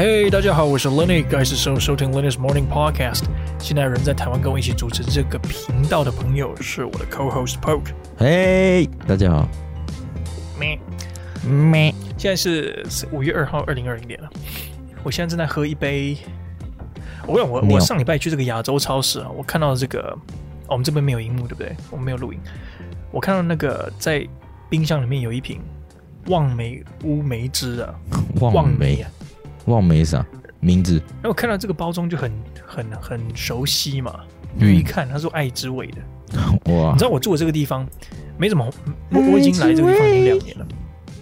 嘿，大家好，我是 Lenny，该是时候收听 Lenny's Morning Podcast。现在人在台湾跟我一起主持这个频道的朋友是我的 Co-host Poke。嘿，大家好。咩咩，现在是五月二号，二零二零年了。我现在正在喝一杯。我问我，我上礼拜去这个亚洲超市啊，我看到这个，哦，我们这边没有荧幕，对不对？我们没有录影。我看到那个在冰箱里面有一瓶望梅乌梅汁啊，望梅啊。望梅啥名字？然后我看到这个包装就很很很熟悉嘛，就一看他说爱之味的，哇！你知道我住的这个地方没怎么，我我已经来这个地方已经两年了，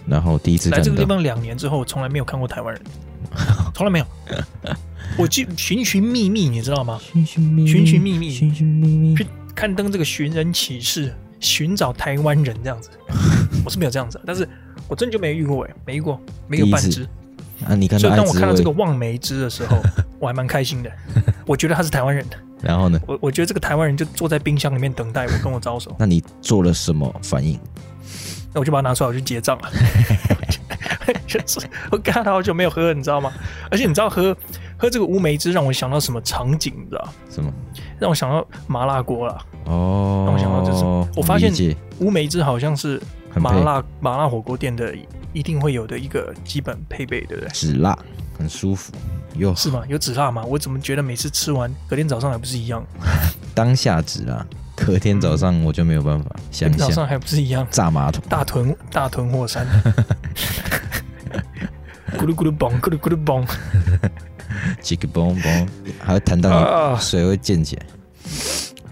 然后第一次来这个地方两年之后，从来没有看过台湾人，从来没有。我去寻寻觅觅，你知道吗？寻寻觅觅，寻寻觅觅，寻寻觅觅，去刊登这个寻人启事，寻找台湾人这样子。我是没有这样子，但是我真就没遇过哎，没遇过，没有半只。啊！你看，所以当我看到这个望梅汁的时候，我还蛮开心的。我觉得他是台湾人的。然后呢？我我觉得这个台湾人就坐在冰箱里面等待我跟我招手。那你做了什么反应？那我就把它拿出来，我去结账了。就是我看他好久没有喝了，你知道吗？而且你知道喝喝这个乌梅汁让我想到什么场景？你知道什么？让我想到麻辣锅了。哦。让我想到就是，我发现乌梅汁好像是麻辣麻辣火锅店的。一定会有的一个基本配备，对不对？止辣，很舒服，有是吗？有止辣吗？我怎么觉得每次吃完隔天早上还不是一样？当下止辣，隔天早上我就没有办法。想想早上还不是一样？炸马桶，大屯大屯火山，咕噜咕噜嘣，咕噜咕噜嘣，叽个嘣嘣，还会弹到水会溅起来。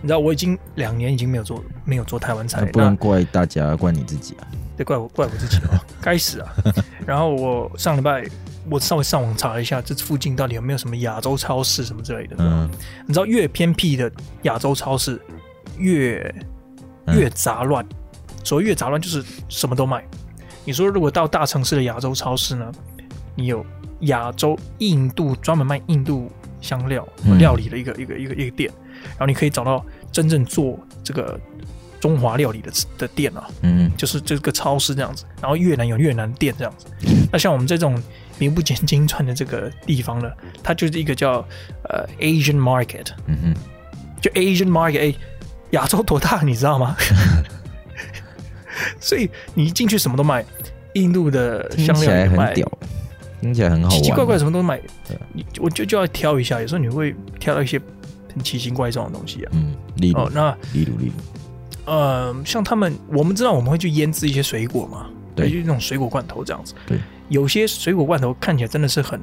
你知道我已经两年已经没有做没有做台湾菜，不能怪大家，怪你自己啊。得怪我，怪我自己哦，该死啊！然后我上礼拜我稍微上网查了一下，这附近到底有没有什么亚洲超市什么之类的。嗯，你知道越偏僻的亚洲超市越越杂乱，所谓越杂乱就是什么都卖。你说如果到大城市的亚洲超市呢，你有亚洲印度专门卖印度香料料理的一个一个一个一个店，然后你可以找到真正做这个。中华料理的的店啊，嗯，就是这个超市这样子，然后越南有越南店这样子。那像我们这种名不见经传的这个地方呢，它就是一个叫呃 Asian Market，嗯哼，就 Asian Market，哎，亚洲多大你知道吗？所以你一进去什么都卖，印度的香料也卖，听起来很好，奇奇怪怪什么都买。你我就就要挑一下，有时候你会挑到一些很奇形怪状的东西啊，嗯，例如，哦，那例如例如。呃，像他们，我们知道我们会去腌制一些水果嘛，对，就那种水果罐头这样子。对，有些水果罐头看起来真的是很，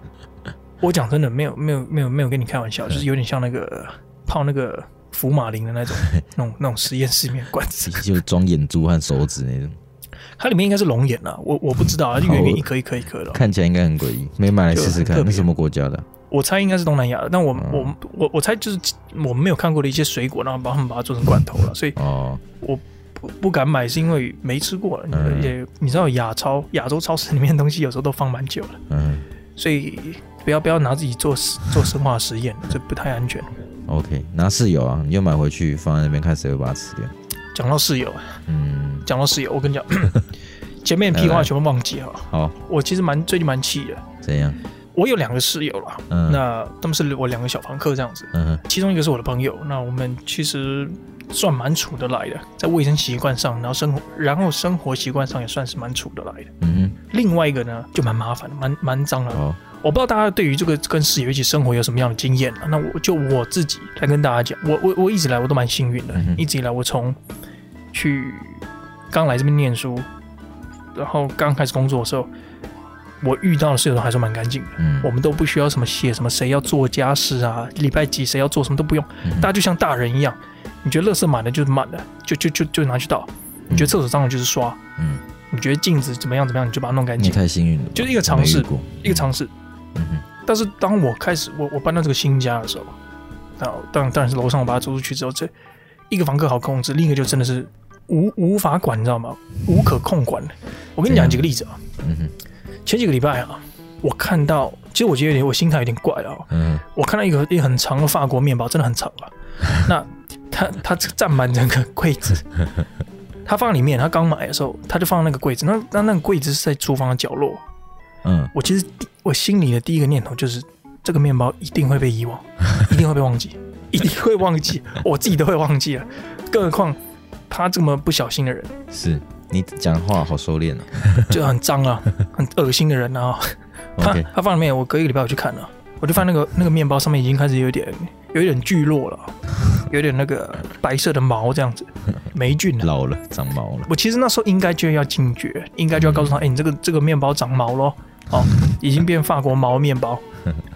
我讲真的，没有没有没有没有跟你开玩笑，就是有点像那个泡那个福马林的那种 那种那种实验室里面罐子，就装眼珠和手指那种。它里面应该是龙眼啊，我我不知道啊，就圆圆一颗一颗一颗的，看起来应该很诡异，没买来试试看，那什么国家的？我猜应该是东南亚的，但我、嗯、我我我猜就是我们没有看过的一些水果，然后把他们把它做成罐头了，所以哦，我不不敢买，是因为没吃过了。嗯、也你知道亚超亚洲超市里面的东西有时候都放蛮久了，嗯，所以不要不要拿自己做做生化实验，这不太安全。OK，拿室友啊，你就买回去放在那边，看谁会把它吃掉。讲到室友，嗯，讲到室友，我跟你讲，前面屁话全部忘记哈。好，我其实蛮最近蛮气的。怎样？我有两个室友了，嗯、那他们是我两个小房客这样子，嗯、哼其中一个是我的朋友，那我们其实算蛮处得来的，在卫生习惯上，然后生活，然后生活习惯上也算是蛮处得来的。嗯哼，另外一个呢就蛮麻烦的，蛮蛮脏了。哦、我不知道大家对于这个跟室友一起生活有什么样的经验，那我就我自己来跟大家讲，我我我一直来我都蛮幸运的，嗯、一直以来我从去刚来这边念书，然后刚开始工作的时候。我遇到的室友都还是蛮干净的，嗯，我们都不需要什么写什么谁要做家事啊，礼拜几谁要做什么都不用，嗯、大家就像大人一样，你觉得垃圾满了就是满了，就就就就拿去倒，嗯、你觉得厕所脏了就是刷，嗯，你觉得镜子怎么样怎么样你就把它弄干净。你太幸运了，就是一个尝试，一个尝试。嗯哼。但是当我开始我我搬到这个新家的时候，那，当然当然是楼上我把它租出去之后，这一个房客好控制，另一个就真的是无无法管，你知道吗？无可控管。我跟你讲几个例子啊，嗯哼。前几个礼拜啊，我看到，其实我觉得有点，我心态有点怪啊。嗯，我看到一个一个很长的法国面包，真的很长啊。那它它占满整个柜子，它放在里面。它刚买的时候，它就放那个柜子。那那那个柜子是在厨房的角落。嗯，我其实我心里的第一个念头就是，这个面包一定会被遗忘，一定会被忘记，一定会忘记，我自己都会忘记了，更何况他这么不小心的人。是你讲话好收敛啊，就很脏啊，很恶心的人啊。他他放里面，我隔一个礼拜我去看了，我就发现那个那个面包上面已经开始有点有点聚落了，有点那个白色的毛这样子，霉菌老了，长毛了。我其实那时候应该就要警觉，应该就要告诉他，哎、嗯。欸，你这个这个面包长毛咯，哦，已经变法国毛面包。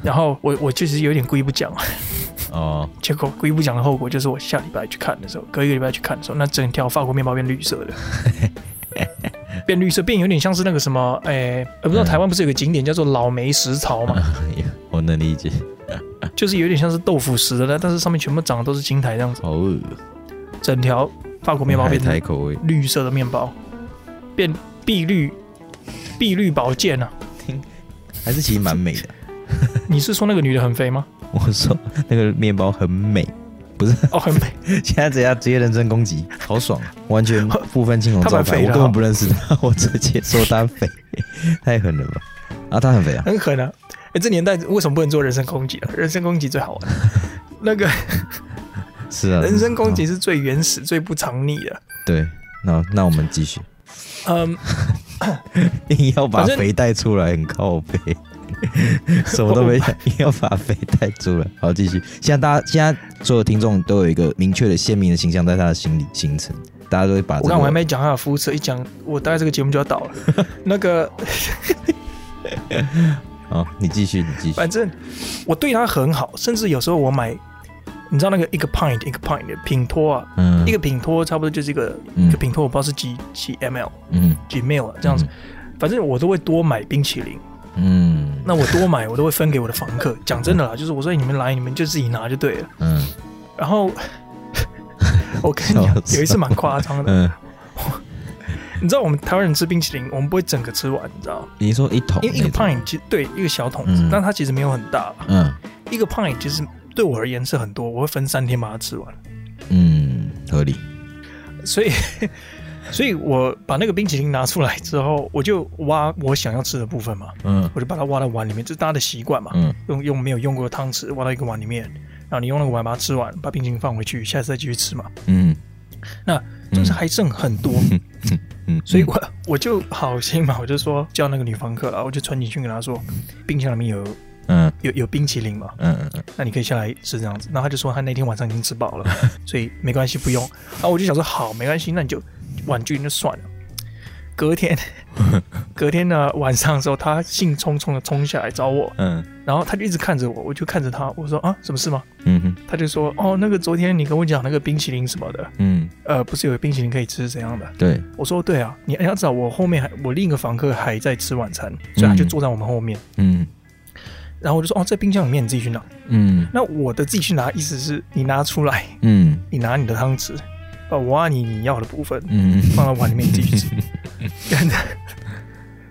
然后我我确实有点故意不讲，哦，结果故意不讲的后果就是我下礼拜去看的时候，隔一个礼拜去看的时候，那整条法国面包变绿色的。变绿色，变有点像是那个什么，哎、欸，我不知道台湾不是有个景点叫做老梅石槽吗？我能理解，就是有点像是豆腐石的，但是上面全部长的都是青苔这样子。哦，整条法国面包变成绿色的面包，变碧绿，碧绿宝剑啊！还是其实蛮美的。你是说那个女的很肥吗？我说那个面包很美。不是哦，很美。现在直接直接人身攻击，好爽，完全不分青红皂白。我根本不认识他，我直接说他肥，太狠了吧？啊，他很肥啊，很狠啊！哎、欸，这年代为什么不能做人身攻击啊？人身攻击最好玩。那个是啊，人身攻击是最原始、哦、最不藏匿的。对，那那我们继续。嗯，硬要把肥带出来，很靠背。什么都没想，硬要把肥带住了。好，继续。现在大家，现在所有听众都有一个明确的、鲜明的形象在他的心里形成。大家都会把、这个。我刚我还没讲他的肤色，一讲我大概这个节目就要倒了。那个，好，你继续，你继续。反正我对他很好，甚至有时候我买，你知道那个一个 pint 一个 pint 的品托啊，嗯，一个品托差不多就是一个、嗯、一个品托，我不知道是几几 ml，嗯，几 ml 这样子。嗯、反正我都会多买冰淇淋。嗯，那我多买，我都会分给我的房客。讲真的啦，就是我说你们来，你们就自己拿就对了。嗯，然后 我跟你讲，有一次蛮夸张的。嗯，你知道我们台湾人吃冰淇淋，我们不会整个吃完，你知道？你说一桶，因为一个 pint 其实对一个小桶子，但它其实没有很大。嗯，一个 pint 其实对我而言是很多，我会分三天把它吃完。嗯，合理。所以。所以我把那个冰淇淋拿出来之后，我就挖我想要吃的部分嘛，嗯，我就把它挖到碗里面，这是大家的习惯嘛，嗯，用用没有用过的汤匙挖到一个碗里面，然后你用那个碗把它吃完，把冰淇淋放回去，下次再继续吃嘛，嗯，那就是还剩很多，嗯，嗯，所以我 我就好心嘛，我就说叫那个女房客了，我就传进去跟她说，冰箱里面有，嗯，有有冰淇淋嘛，嗯嗯嗯，那你可以下来吃这样子，然后他就说他那天晚上已经吃饱了，所以没关系不用，然后我就想说好没关系，那你就。婉拒就算了。隔天，隔天呢晚上的时候，他兴冲冲的冲下来找我，嗯，然后他就一直看着我，我就看着他，我说啊，什么事吗？嗯哼，他就说哦，那个昨天你跟我讲那个冰淇淋什么的，嗯，呃，不是有冰淇淋可以吃怎样的？对，我说对啊，你要知道我后面还我另一个房客还在吃晚餐，所以他就坐在我们后面，嗯，然后我就说哦，在冰箱里面你自己去拿，嗯，那我的自己去拿意思是你拿出来，嗯，你拿你的汤匙。把我挖你你要的部分，嗯，放到碗里面你自己吃。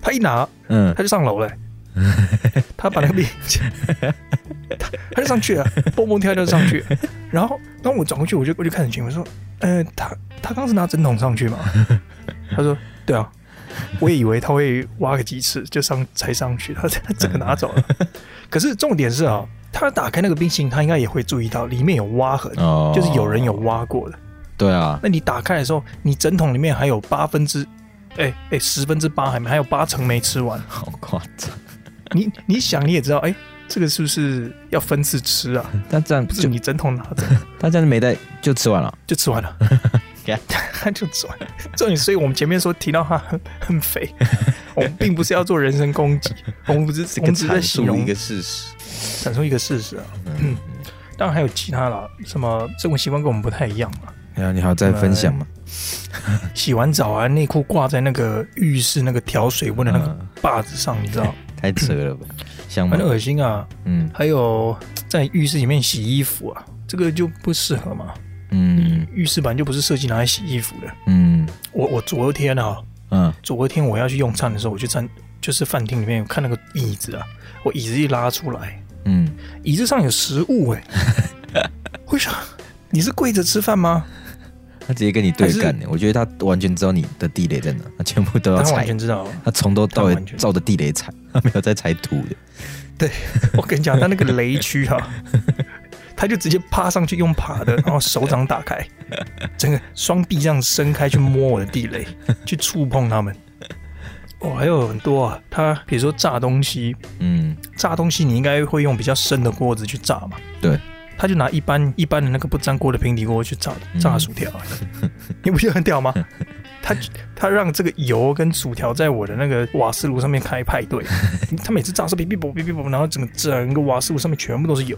他一拿，嗯，他就上楼了。他把那个冰，他 他就上去了，蹦蹦跳跳就上去。然后，当我转过去，我就我就看着群，我说：“呃，他他刚是拿针筒上去嘛？” 他说：“对啊。”我也以为他会挖个鸡翅就上才上去，他他整个拿走了。可是重点是啊，他打开那个冰淇淋，他应该也会注意到里面有挖痕，哦、就是有人有挖过的。对啊，那你打开的时候，你整桶里面还有八分之，哎、欸、哎、欸、十分之八还没，还有八成没吃完，好夸张。你你想你也知道，哎、欸，这个是不是要分次吃啊？但这样不是你整桶拿走，他这样没带就吃完了，就吃完了，他就吃完了。重点，所以我们前面说提到他很很肥，我们并不是要做人身攻击，我们不是我们只是在形容一个事实，阐述一个事实啊。嗯，当然还有其他啦，什么生活习惯跟我们不太一样嘛。啊，你还要再分享吗？洗完澡啊，内裤挂在那个浴室那个调水温的那个把子上，嗯、你知道？太扯了吧，想很恶心啊。嗯，还有在浴室里面洗衣服啊，这个就不适合嘛。嗯，浴室本来就不是设计拿来洗衣服的。嗯，我我昨天啊，嗯，昨天我要去用餐的时候，我去餐就是饭厅里面看那个椅子啊，我椅子一拉出来，嗯，椅子上有食物哎、欸，为啥？你是跪着吃饭吗？他直接跟你对干呢。我觉得他完全知道你的地雷在哪，他全部都要踩。他完全知道，他从头到尾照着地雷踩，他没有在踩土的。对，我跟你讲，他那个雷区哈，他就直接趴上去用爬的，然后手掌打开，整个双臂这样伸开去摸我的地雷，去触碰他们。哦，还有很多啊，他比如说炸东西，嗯，炸东西你应该会用比较深的锅子去炸嘛？对，他就拿一般一般的那个不粘锅的平底锅去炸炸薯条，嗯、你不觉得很屌吗？他他让这个油跟薯条在我的那个瓦斯炉上面开派对，他每次炸是哔哔啵哔哔啵，然后整个整个瓦斯炉上面全部都是油，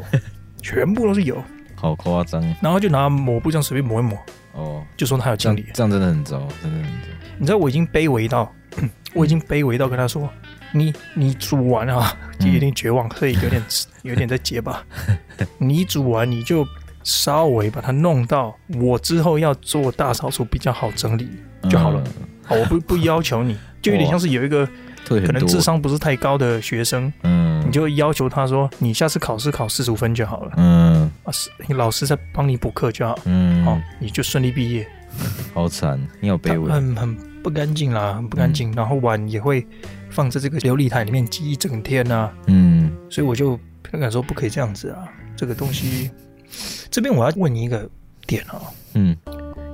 全部都是油，好夸张。然后就拿抹布这样随便抹一抹，哦，就说他有清理，这样真的很糟，真的很糟。你知道我已经卑微到。我已经卑微到跟他说：“你你煮完啊，就有点绝望，所以有点 有点在结巴。你煮完你就稍微把它弄到我之后要做大扫除比较好整理就好了。好，我不不要求你，就有点像是有一个可能智商不是太高的学生，嗯，你就要求他说，你下次考试考四十五分就好了，嗯，老师在帮你补课就好，嗯，好，你就顺利毕业。好惨，你好卑微，很很。”不干净啦，很不干净，嗯、然后碗也会放在这个琉璃台里面积一整天呐、啊。嗯，所以我就跟他说不可以这样子啊，这个东西。这边我要问你一个点啊，嗯，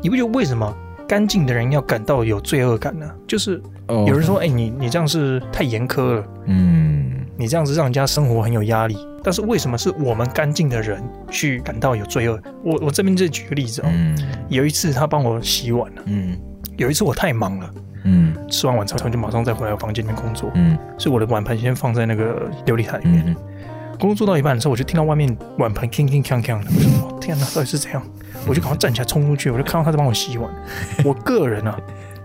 你不觉得为什么干净的人要感到有罪恶感呢？就是有人说，哎、哦欸，你你这样是太严苛了，嗯，你这样子让人家生活很有压力。但是为什么是我们干净的人去感到有罪恶？我我这边就举个例子哦，嗯、有一次他帮我洗碗了，嗯。有一次我太忙了，嗯，吃完晚餐就马上再回来我房间里面工作，嗯，所以我的碗盘先放在那个琉璃台里面。嗯、工作到一半的时候，我就听到外面碗盘铿铿锵锵的，我说天哪，到底是怎样？我就赶快站起来冲出去，我就看到他在帮我洗碗。我个人啊，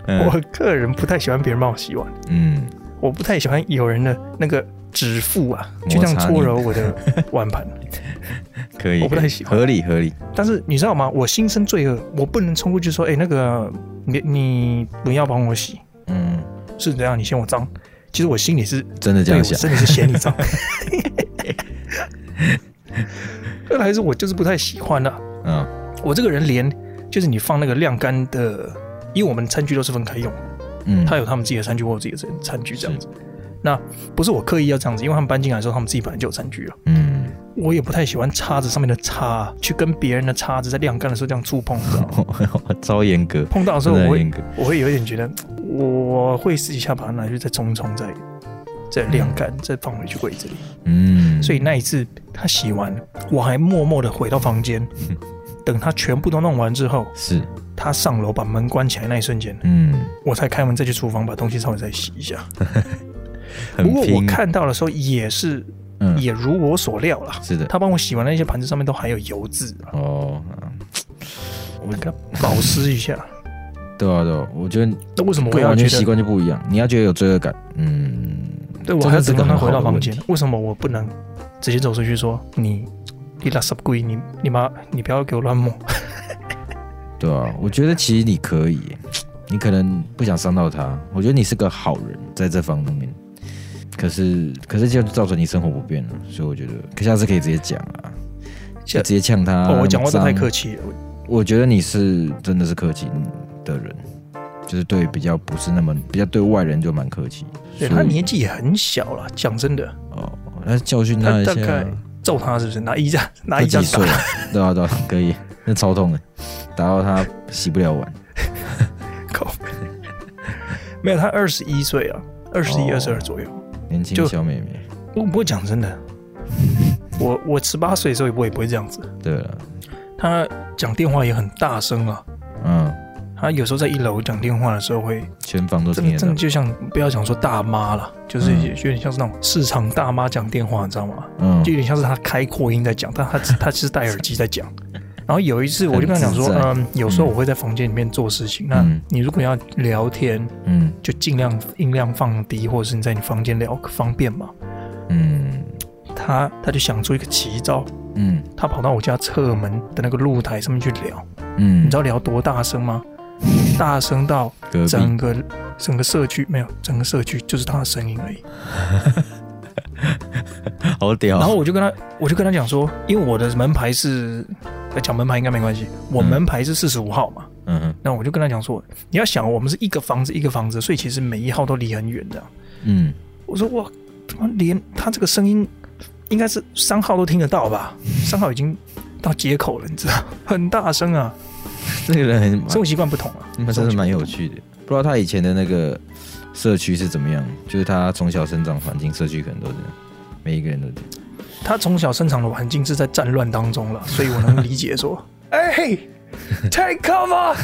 嗯、我个人不太喜欢别人帮我洗碗，嗯，我不太喜欢有人的那个指腹啊，就这样搓揉我的碗盘。可以，我不太喜欢，合理合理。但是你知道吗？我心生罪恶，我不能冲过去说：“哎、欸，那个你你不要帮我洗。”嗯，是这样，你嫌我脏。其实我心里是真的这样想，真的是嫌你脏。后来是我就是不太喜欢的。嗯，我这个人连就是你放那个晾干的，因为我们餐具都是分开用。嗯，他有他们自己的餐具，我有自己的餐具这样子。那不是我刻意要这样子，因为他们搬进来的时候，他们自己本来就有餐具了。嗯，我也不太喜欢叉子上面的叉去跟别人的叉子在晾干的时候这样触碰，超严格。碰到的时候我会我会有一点觉得，我会私底下把它拿去再冲冲，再再晾干，嗯、再放回去柜子里。嗯，所以那一次他洗完，我还默默的回到房间，嗯、等他全部都弄完之后，是他上楼把门关起来那一瞬间，嗯，我才开门再去厨房把东西稍微再洗一下。不过我看到的时候也是，嗯、也如我所料了。是的，他帮我洗完那些盘子上面都还有油渍。哦，我给他保湿一下。对啊，对啊，我觉得那为什么我要完全习惯就不一样？你要觉得有罪恶感，嗯，对，我还要等他回到房间。为什么我不能直接走出去说你你拉鬼？你你妈你不要给我乱摸。对啊，我觉得其实你可以，你可能不想伤到他。我觉得你是个好人，在这方面。可是，可是就造成你生活不便了，所以我觉得，可下次可以直接讲啊，就直接呛他。哦，我讲话都太客气了。我觉得你是真的是客气的人，就是对比较不是那么比较对外人就蛮客气。对，他年纪也很小了，讲真的。哦，那教训他一下，揍他是不是？拿一张拿一张打。对啊对啊，可以，那超痛的，打到他洗不了碗。靠！没有，他二十一岁啊，二十一、二十二左右。年轻小妹妹，我不会讲真的，我我十八岁的时候也不会不会这样子。对了，他讲电话也很大声啊。嗯，他有时候在一楼讲电话的时候会全房都听得到。真的就像不要讲说大妈了，就是有点像是那种市场大妈讲电话，你知道吗？嗯，就有点像是他开扩音在讲，但他他是戴耳机在讲。然后有一次，我就跟他讲说，嗯，有时候我会在房间里面做事情。那你如果要聊天，嗯，就尽量音量放低，或者是你在你房间聊方便嘛。嗯，他他就想出一个奇招，嗯，他跑到我家侧门的那个露台上面去聊，嗯，你知道聊多大声吗？大声到整个整个社区没有，整个社区就是他的声音而已。好屌！然后我就跟他，我就跟他讲说，因为我的门牌是。讲门牌应该没关系，我门牌是四十五号嘛，嗯嗯，那我就跟他讲说，你要想，我们是一个房子一个房子，所以其实每一号都离很远的。嗯，我说哇，怎么连他这个声音应该是三号都听得到吧？三号已经到街口了，你知道，很大声啊。这个人很生活习惯不同啊，那真是蛮有趣的。不知道他以前的那个社区是怎么样，就是他从小生长环境，社区可能都是每一个人都这样。他从小生长的环境是在战乱当中了，所以我能理解说，哎、hey,，take cover，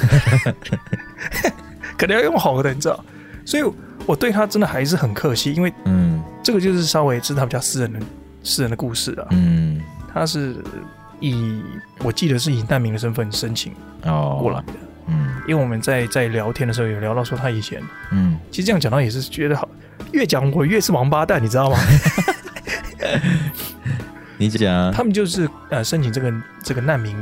可能要用好的，你知道，所以我对他真的还是很客气，因为嗯，这个就是稍微知道他比较私人的私人的故事啊，嗯，他是以我记得是以难民的身份申请哦。过来的，嗯，因为我们在在聊天的时候有聊到说他以前，嗯，其实这样讲到也是觉得好，越讲我越是王八蛋，你知道吗？你讲、啊，他们就是呃申请这个这个难民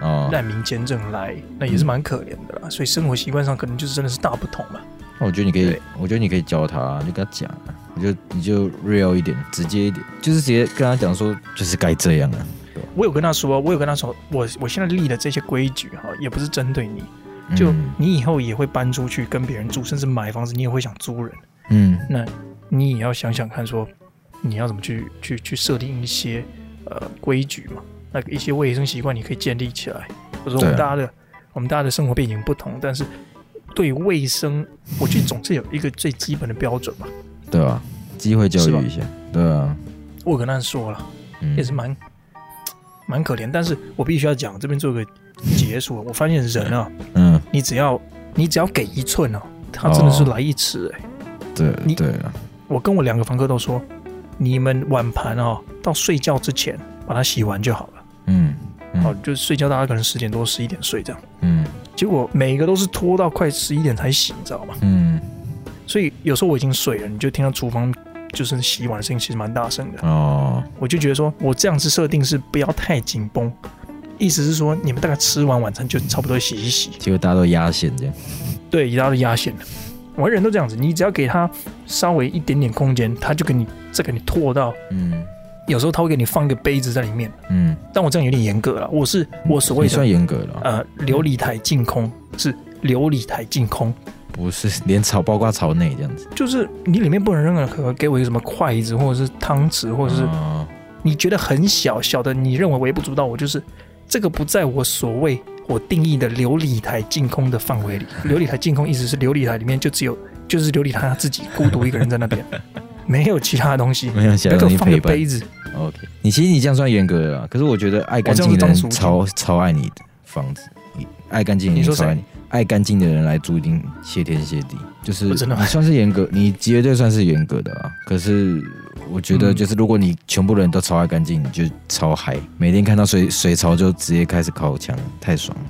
哦。难民签证来，那也是蛮可怜的啦，嗯、所以生活习惯上可能就是真的是大不同嘛。那我觉得你可以，我觉得你可以教他，就跟他讲，你就你就 real 一点，直接一点，就是直接跟他讲说，就是该这样啊。我有跟他说，我有跟他说，我我现在立的这些规矩哈，也不是针对你，就你以后也会搬出去跟别人住，甚至买房子，你也会想租人，嗯，那你也要想想看说。你要怎么去去去设定一些呃规矩嘛？那个一些卫生习惯你可以建立起来。或者说我们大家的、啊、我们大家的生活背景不同，但是对卫生，我觉得总是有一个最基本的标准吧。对啊，机会教育一下。对啊，我跟他说了，嗯、也是蛮蛮可怜。但是我必须要讲，这边做个结束。我发现人啊，嗯，你只要你只要给一寸哦，他真的是来一尺哎、欸。对，你对啊，我跟我两个房客都说。你们碗盘哦，到睡觉之前把它洗完就好了。嗯，嗯好，就睡觉，大家可能十点多、十一点睡这样。嗯，结果每一个都是拖到快十一点才洗，你知道吗？嗯，所以有时候我已经睡了，你就听到厨房就是洗碗的声音，其实蛮大声的。哦，我就觉得说我这样子设定是不要太紧绷，意思是说你们大概吃完晚餐就差不多洗一洗。结果大家都压线这样。对，大家都压线了。我人都这样子，你只要给他稍微一点点空间，他就给你再给你拓到，嗯，有时候他会给你放一个杯子在里面，嗯，但我这样有点严格了，我是我所谓的算严格了，呃，琉璃台净空是琉璃台净空，不是连槽包括槽内这样子，就是你里面不能扔任何给我一个什么筷子或者是汤匙或者是你觉得很小小的，你认为微不足道，我就是这个不在我所谓。我定义的琉璃台净空的范围里，琉璃台净空意思是琉璃台里面就只有就是琉璃台他自己孤独一个人在那边，没有其他的东西，没有其他东西放个杯子。OK，你其实你这样算严格了，可是我觉得爱干净的人超超爱你的房子，你爱干净，你说超爱干净的人来租一定谢天谢地，就是你算是严格，你绝对算是严格的啊。可是我觉得就是如果你全部人都超爱干净，你就超嗨，每天看到水水槽就直接开始靠墙，太爽了。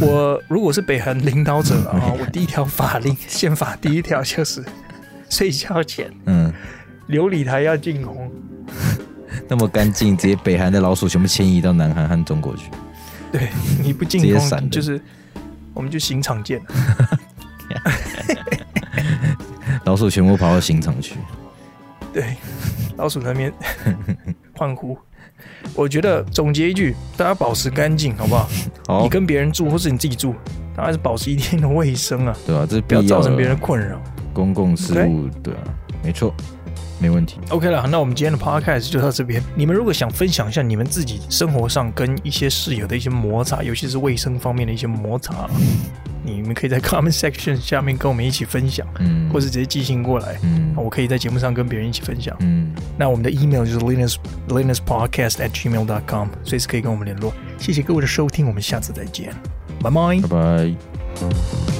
我如果是北韩领导者啊，我第一条法令 宪法第一条就是 睡觉前，嗯，琉璃台要净空，那么干净，直接北韩的老鼠全部迁移到南韩和中国去。对，你不净空，就是我们就刑场见。老鼠全部跑到刑场去。对，老鼠在那边 欢呼。我觉得总结一句，大家保持干净，好不好？好，你跟别人住，或是你自己住，大家是保持一定的卫生啊，对啊，这是不要造成别人困扰。公共事务?对啊，没错。没问题。OK 了，那我们今天的 Podcast 就到这边。你们如果想分享一下你们自己生活上跟一些室友的一些摩擦，尤其是卫生方面的一些摩擦，你们可以在 Comment Section 下面跟我们一起分享，嗯，或是直接寄信过来，嗯，我可以在节目上跟别人一起分享，嗯。那我们的 email 就是 Linus Linus Podcast at gmail dot com，随时可以跟我们联络。谢谢各位的收听，我们下次再见，拜拜，拜拜。